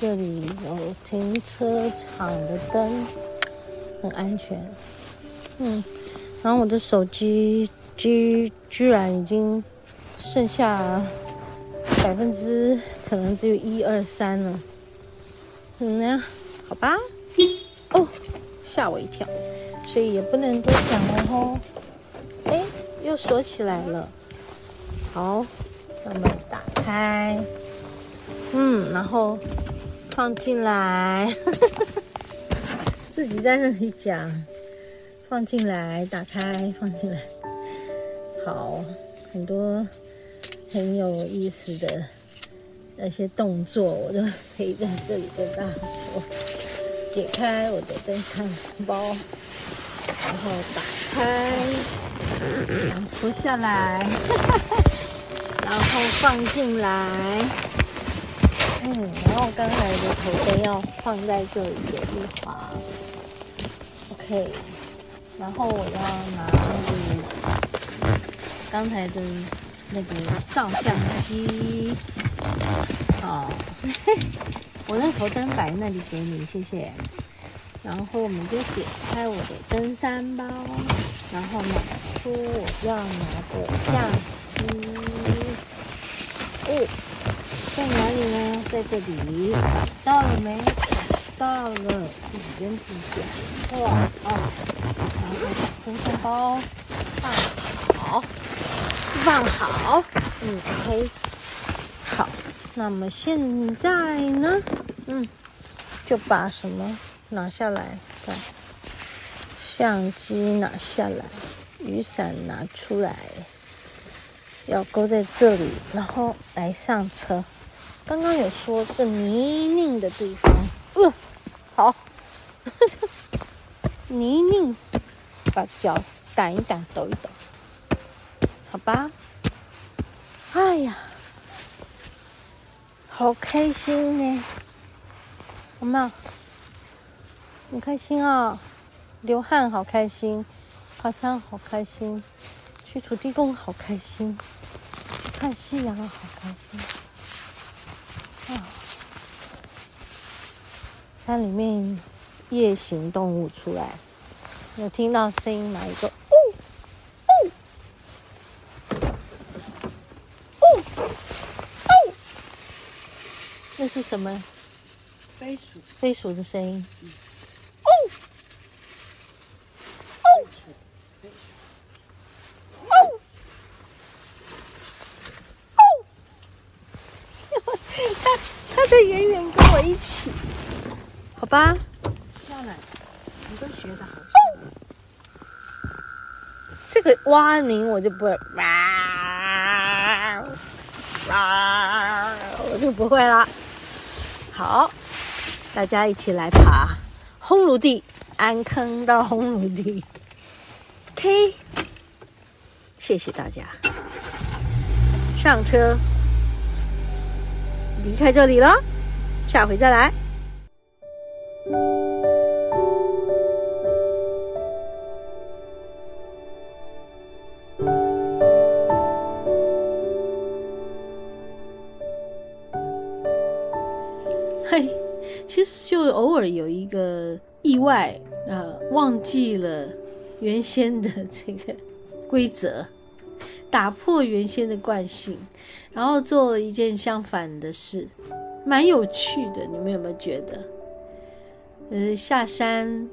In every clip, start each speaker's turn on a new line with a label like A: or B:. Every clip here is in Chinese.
A: 这里有停车场的灯，很安全。嗯，然后我的手机居居然已经剩下百分之可能只有一二三了。嗯呀，好吧。哦，吓我一跳，所以也不能多讲了吼。哎，又锁起来了。好，那么打开。嗯，然后放进来，自己在那里讲，放进来，打开，放进来，好，很多很有意思的那些动作，我都可以在这里跟大家说。解开我的登山包，然后打开，然后脱下来，然后放进来。嗯，然后刚才的头灯要放在这里给丽华，OK。然后我要拿那个刚才的那个照相机，好，我那头灯摆那里给你，谢谢。然后我们就解开我的登山包，然后拿出我要拿的相机，哦。在哪里呢？在这里，到了没？到了，自己跟自己讲。哇，哦，然后把登山包放好，放好。嗯，OK。好，那么现在呢？嗯，就把什么拿下来？看，相机拿下来，雨伞拿出来，要勾在这里，然后来上车。刚刚有说这个泥泞的地方，嗯、呃，好，泥泞，把脚撣一撣，抖一抖，好吧？哎呀，好开心呢，好吗？很开心啊、流汗好开心，爬山好开心，去土地公好开心，看夕阳好开心。啊！山里面夜行动物出来，有听到声音吗？一个哦哦哦哦，那是什么？
B: 飞鼠。
A: 飞鼠的声音远跟我一起，好吧？
B: 下来，你都学的好。
A: 这个蛙鸣我就不会，哇哇，我就不会了。好，大家一起来爬轰炉地，安坑到轰炉地。K，谢谢大家。上车，离开这里了。下回再来。就偶尔有一个意外啊，忘记了原先的这个规则，打破原先的惯性，然后做了一件相反的事。蛮有趣的，你们有没有觉得？呃，下山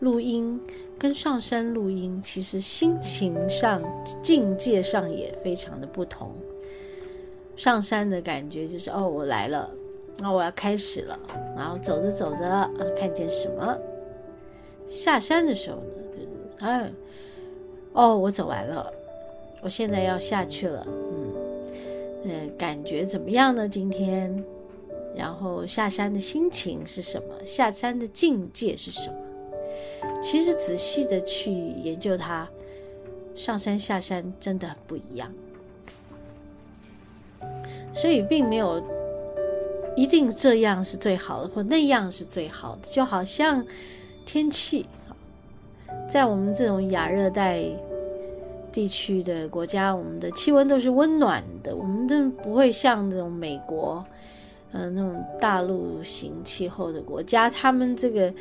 A: 录音跟上山录音，其实心情上、境界上也非常的不同。上山的感觉就是哦，我来了，那我要开始了，然后走着走着啊，看见什么？下山的时候呢，就是哎，哦，我走完了，我现在要下去了，嗯，呃，感觉怎么样呢？今天？然后下山的心情是什么？下山的境界是什么？其实仔细的去研究它，上山下山真的很不一样。所以并没有一定这样是最好的，或那样是最好的。就好像天气，在我们这种亚热带地区的国家，我们的气温都是温暖的，我们都不会像那种美国，嗯、呃，那种大陆型气候的国家，他们这个，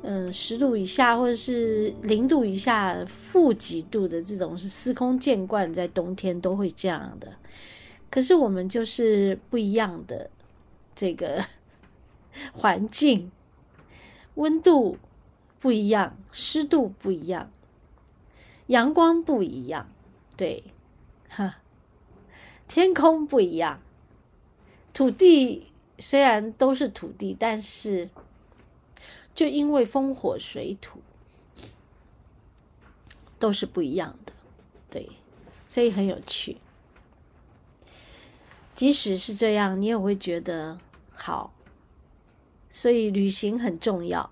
A: 嗯，十度以下或者是零度以下、负几度的这种是司空见惯，在冬天都会这样的。可是我们就是不一样的，这个 环境，温度不一样，湿度不一样。阳光不一样，对，哈，天空不一样，土地虽然都是土地，但是就因为风火水土都是不一样的，对，所以很有趣。即使是这样，你也会觉得好。所以旅行很重要，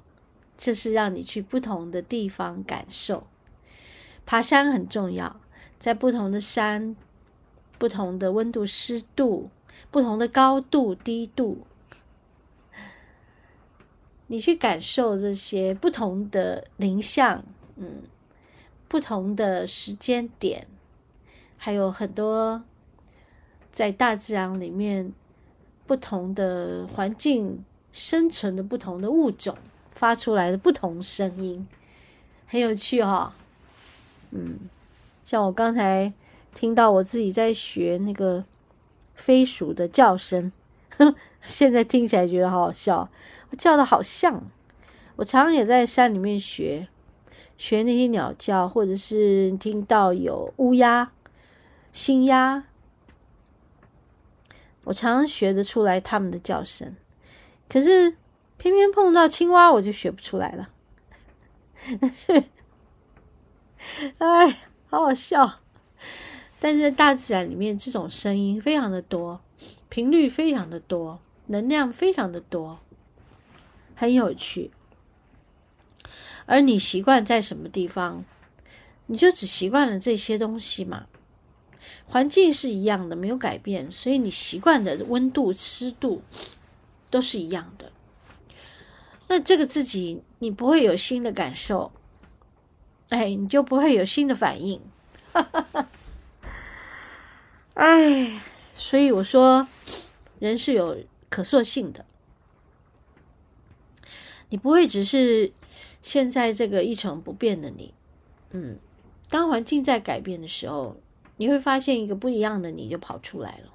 A: 就是让你去不同的地方感受。爬山很重要，在不同的山、不同的温度、湿度、不同的高度、低度，你去感受这些不同的林相，嗯，不同的时间点，还有很多在大自然里面不同的环境生存的不同的物种发出来的不同声音，很有趣哈、哦。嗯，像我刚才听到我自己在学那个飞鼠的叫声，呵，现在听起来觉得好好笑，我叫的好像。我常常也在山里面学学那些鸟叫，或者是听到有乌鸦、新鸦，我常常学得出来它们的叫声。可是偏偏碰到青蛙，我就学不出来了。但是。哎，好好笑！但是大自然里面这种声音非常的多，频率非常的多，能量非常的多，很有趣。而你习惯在什么地方，你就只习惯了这些东西嘛。环境是一样的，没有改变，所以你习惯的温度、湿度都是一样的。那这个自己，你不会有新的感受。哎，你就不会有新的反应，哎，所以我说，人是有可塑性的，你不会只是现在这个一成不变的你，嗯，当环境在改变的时候，你会发现一个不一样的你就跑出来了，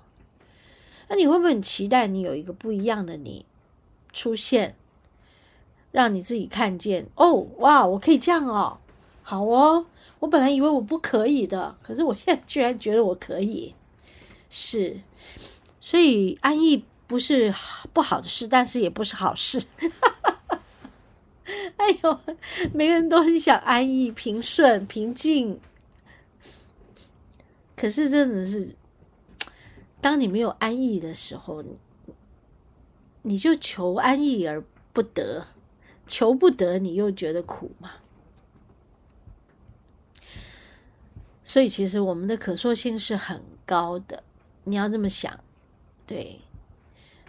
A: 那你会不会很期待你有一个不一样的你出现，让你自己看见？哦，哇，我可以这样哦。好哦，我本来以为我不可以的，可是我现在居然觉得我可以，是，所以安逸不是不好的事，但是也不是好事。哎呦，每个人都很想安逸、平顺、平静，可是真的是，当你没有安逸的时候，你你就求安逸而不得，求不得，你又觉得苦嘛。所以，其实我们的可塑性是很高的。你要这么想，对，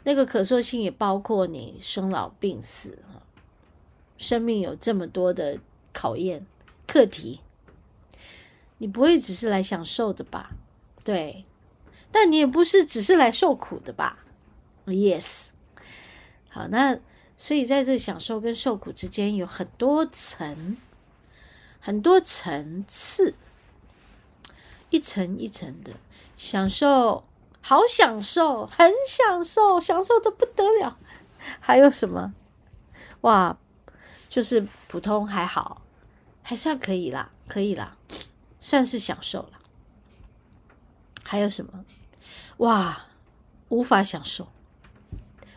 A: 那个可塑性也包括你生老病死，生命有这么多的考验课题，你不会只是来享受的吧？对，但你也不是只是来受苦的吧？Yes。好，那所以在这享受跟受苦之间有很多层，很多层次。一层一层的享受，好享受，很享受，享受的不得了。还有什么？哇，就是普通还好，还算可以啦，可以啦，算是享受了。还有什么？哇，无法享受，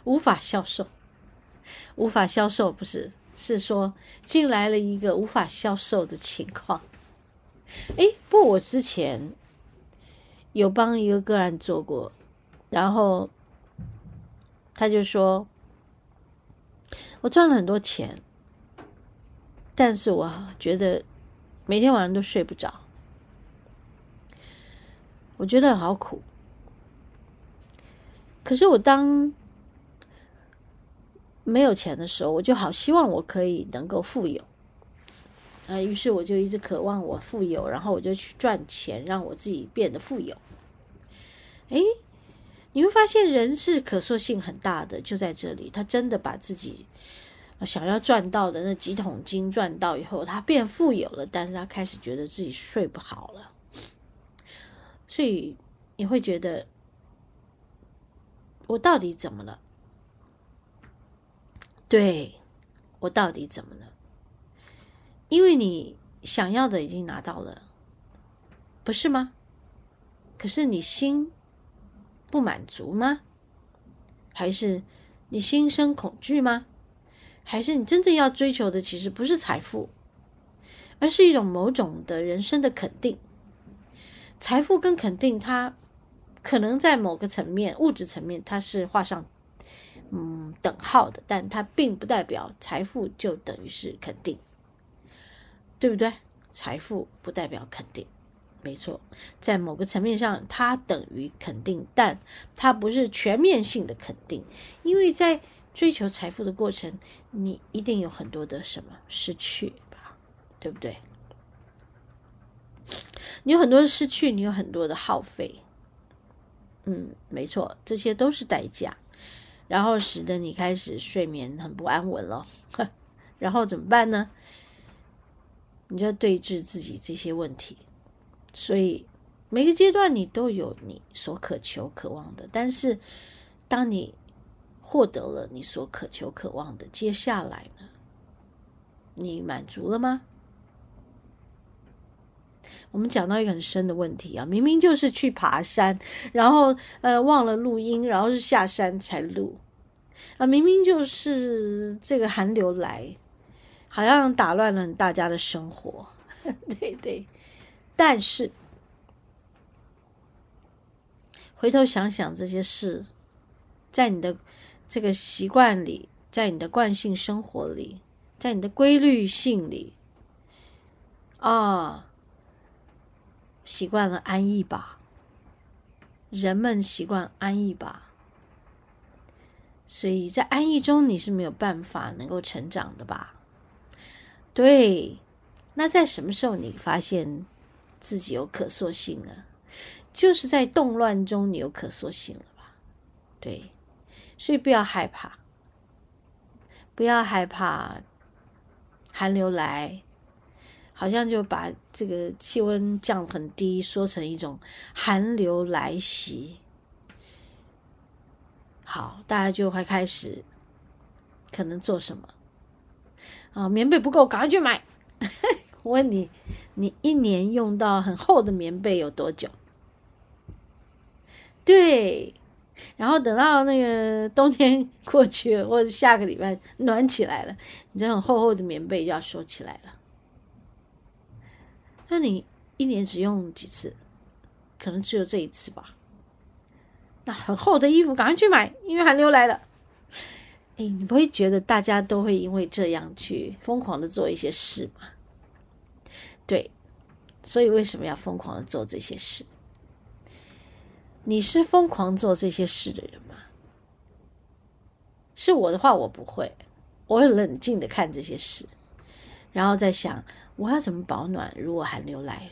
A: 无法销售，无法销售不是，是说进来了一个无法销售的情况。哎，不过我之前有帮一个个案做过，然后他就说，我赚了很多钱，但是我觉得每天晚上都睡不着，我觉得好苦。可是我当没有钱的时候，我就好希望我可以能够富有。啊，于是我就一直渴望我富有，然后我就去赚钱，让我自己变得富有。诶，你会发现人是可塑性很大的，就在这里，他真的把自己想要赚到的那几桶金赚到以后，他变富有了，但是他开始觉得自己睡不好了，所以你会觉得。我到底怎么了？对，我到底怎么了？因为你想要的已经拿到了，不是吗？可是你心不满足吗？还是你心生恐惧吗？还是你真正要追求的其实不是财富，而是一种某种的人生的肯定？财富跟肯定，它。可能在某个层面，物质层面，它是画上嗯等号的，但它并不代表财富就等于是肯定，对不对？财富不代表肯定，没错，在某个层面上，它等于肯定，但它不是全面性的肯定，因为在追求财富的过程，你一定有很多的什么失去吧，对不对？你有很多的失去，你有很多的耗费。嗯，没错，这些都是代价，然后使得你开始睡眠很不安稳了。然后怎么办呢？你就要对峙自己这些问题。所以每个阶段你都有你所渴求、渴望的，但是当你获得了你所渴求、渴望的，接下来呢？你满足了吗？我们讲到一个很深的问题啊，明明就是去爬山，然后呃忘了录音，然后是下山才录啊，明明就是这个寒流来，好像打乱了大家的生活，对对，但是回头想想这些事，在你的这个习惯里，在你的惯性生活里，在你的规律性里啊。习惯了安逸吧，人们习惯安逸吧，所以在安逸中你是没有办法能够成长的吧？对，那在什么时候你发现自己有可塑性呢？就是在动乱中你有可塑性了吧？对，所以不要害怕，不要害怕寒流来。好像就把这个气温降很低，说成一种寒流来袭。好，大家就会开始可能做什么啊？棉被不够，赶快去买。我问你，你一年用到很厚的棉被有多久？对，然后等到那个冬天过去了，或者下个礼拜暖起来了，你这种厚厚的棉被就要收起来了。那你一年只用几次？可能只有这一次吧。那很厚的衣服，赶快去买，因为寒流来了。哎，你不会觉得大家都会因为这样去疯狂的做一些事吗？对，所以为什么要疯狂的做这些事？你是疯狂做这些事的人吗？是我的话，我不会，我会冷静的看这些事，然后再想。我要怎么保暖？如果寒流来，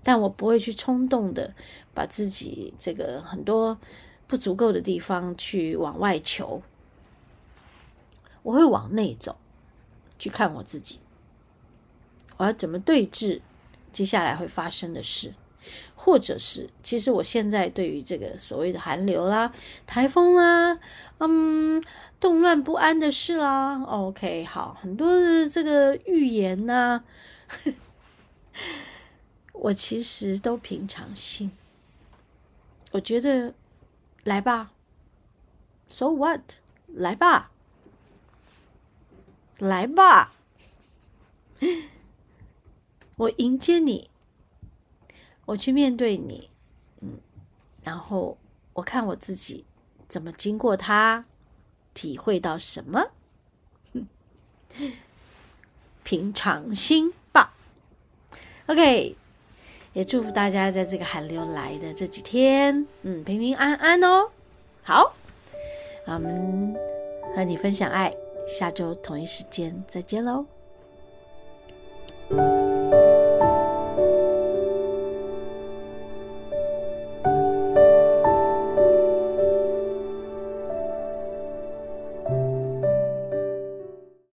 A: 但我不会去冲动的把自己这个很多不足够的地方去往外求。我会往内走，去看我自己。我要怎么对峙接下来会发生的事？或者是，其实我现在对于这个所谓的寒流啦、台风啦，嗯，动乱不安的事啦，OK，好，很多的这个预言呐、我其实都平常心。我觉得，来吧，So what？来吧，来吧，我迎接你。我去面对你，嗯，然后我看我自己怎么经过它，体会到什么，平常心吧。OK，也祝福大家在这个寒流来的这几天，嗯，平平安安哦。好，我们和你分享爱，下周同一时间再见喽。